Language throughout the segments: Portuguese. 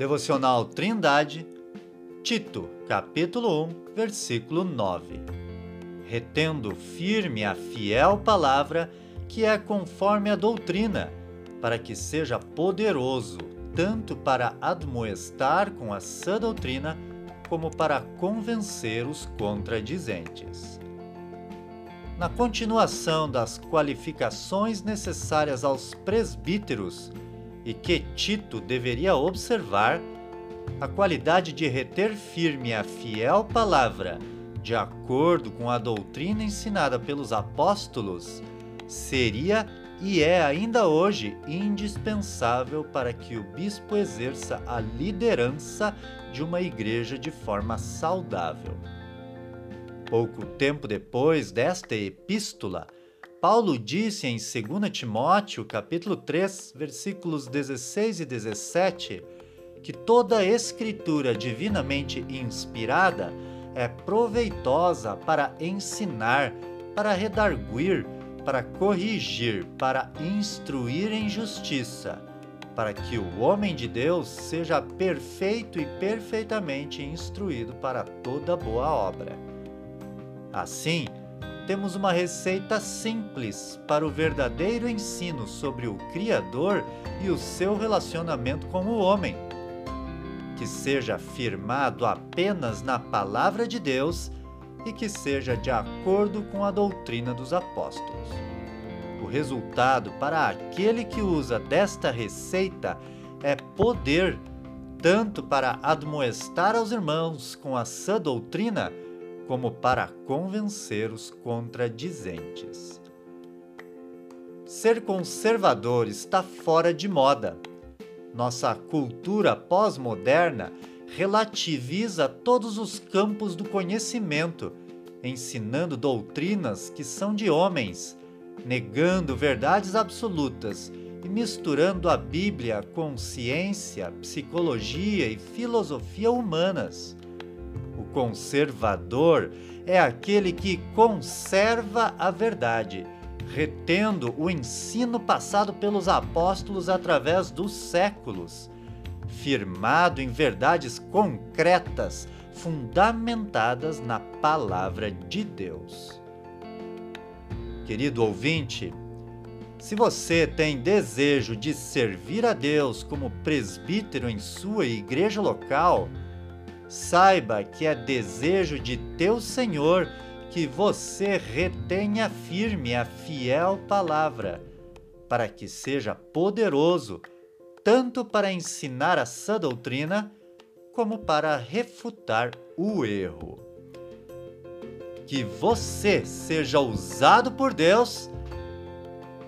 Devocional Trindade, Tito, capítulo 1, versículo 9. Retendo firme a fiel palavra que é conforme a doutrina, para que seja poderoso tanto para admoestar com a sã doutrina, como para convencer os contradizentes. Na continuação das qualificações necessárias aos presbíteros, e que Tito deveria observar a qualidade de reter firme a fiel palavra, de acordo com a doutrina ensinada pelos apóstolos, seria e é ainda hoje indispensável para que o bispo exerça a liderança de uma igreja de forma saudável. Pouco tempo depois desta epístola, Paulo disse em 2 Timóteo, capítulo 3, versículos 16 e 17, que toda escritura divinamente inspirada é proveitosa para ensinar, para redarguir, para corrigir, para instruir em justiça, para que o homem de Deus seja perfeito e perfeitamente instruído para toda boa obra. Assim, temos uma receita simples para o verdadeiro ensino sobre o Criador e o seu relacionamento com o homem. Que seja firmado apenas na Palavra de Deus e que seja de acordo com a doutrina dos apóstolos. O resultado para aquele que usa desta receita é poder, tanto para admoestar aos irmãos com a sã doutrina, como para convencer os contradizentes. Ser conservador está fora de moda. Nossa cultura pós-moderna relativiza todos os campos do conhecimento, ensinando doutrinas que são de homens, negando verdades absolutas e misturando a Bíblia com ciência, psicologia e filosofia humanas conservador é aquele que conserva a verdade, retendo o ensino passado pelos apóstolos através dos séculos, firmado em verdades concretas, fundamentadas na palavra de Deus. Querido ouvinte, se você tem desejo de servir a Deus como presbítero em sua igreja local, Saiba que é desejo de teu Senhor que você retenha firme a fiel palavra, para que seja poderoso tanto para ensinar a sã doutrina, como para refutar o erro. Que você seja usado por Deus.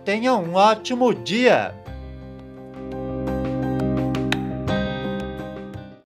Tenha um ótimo dia!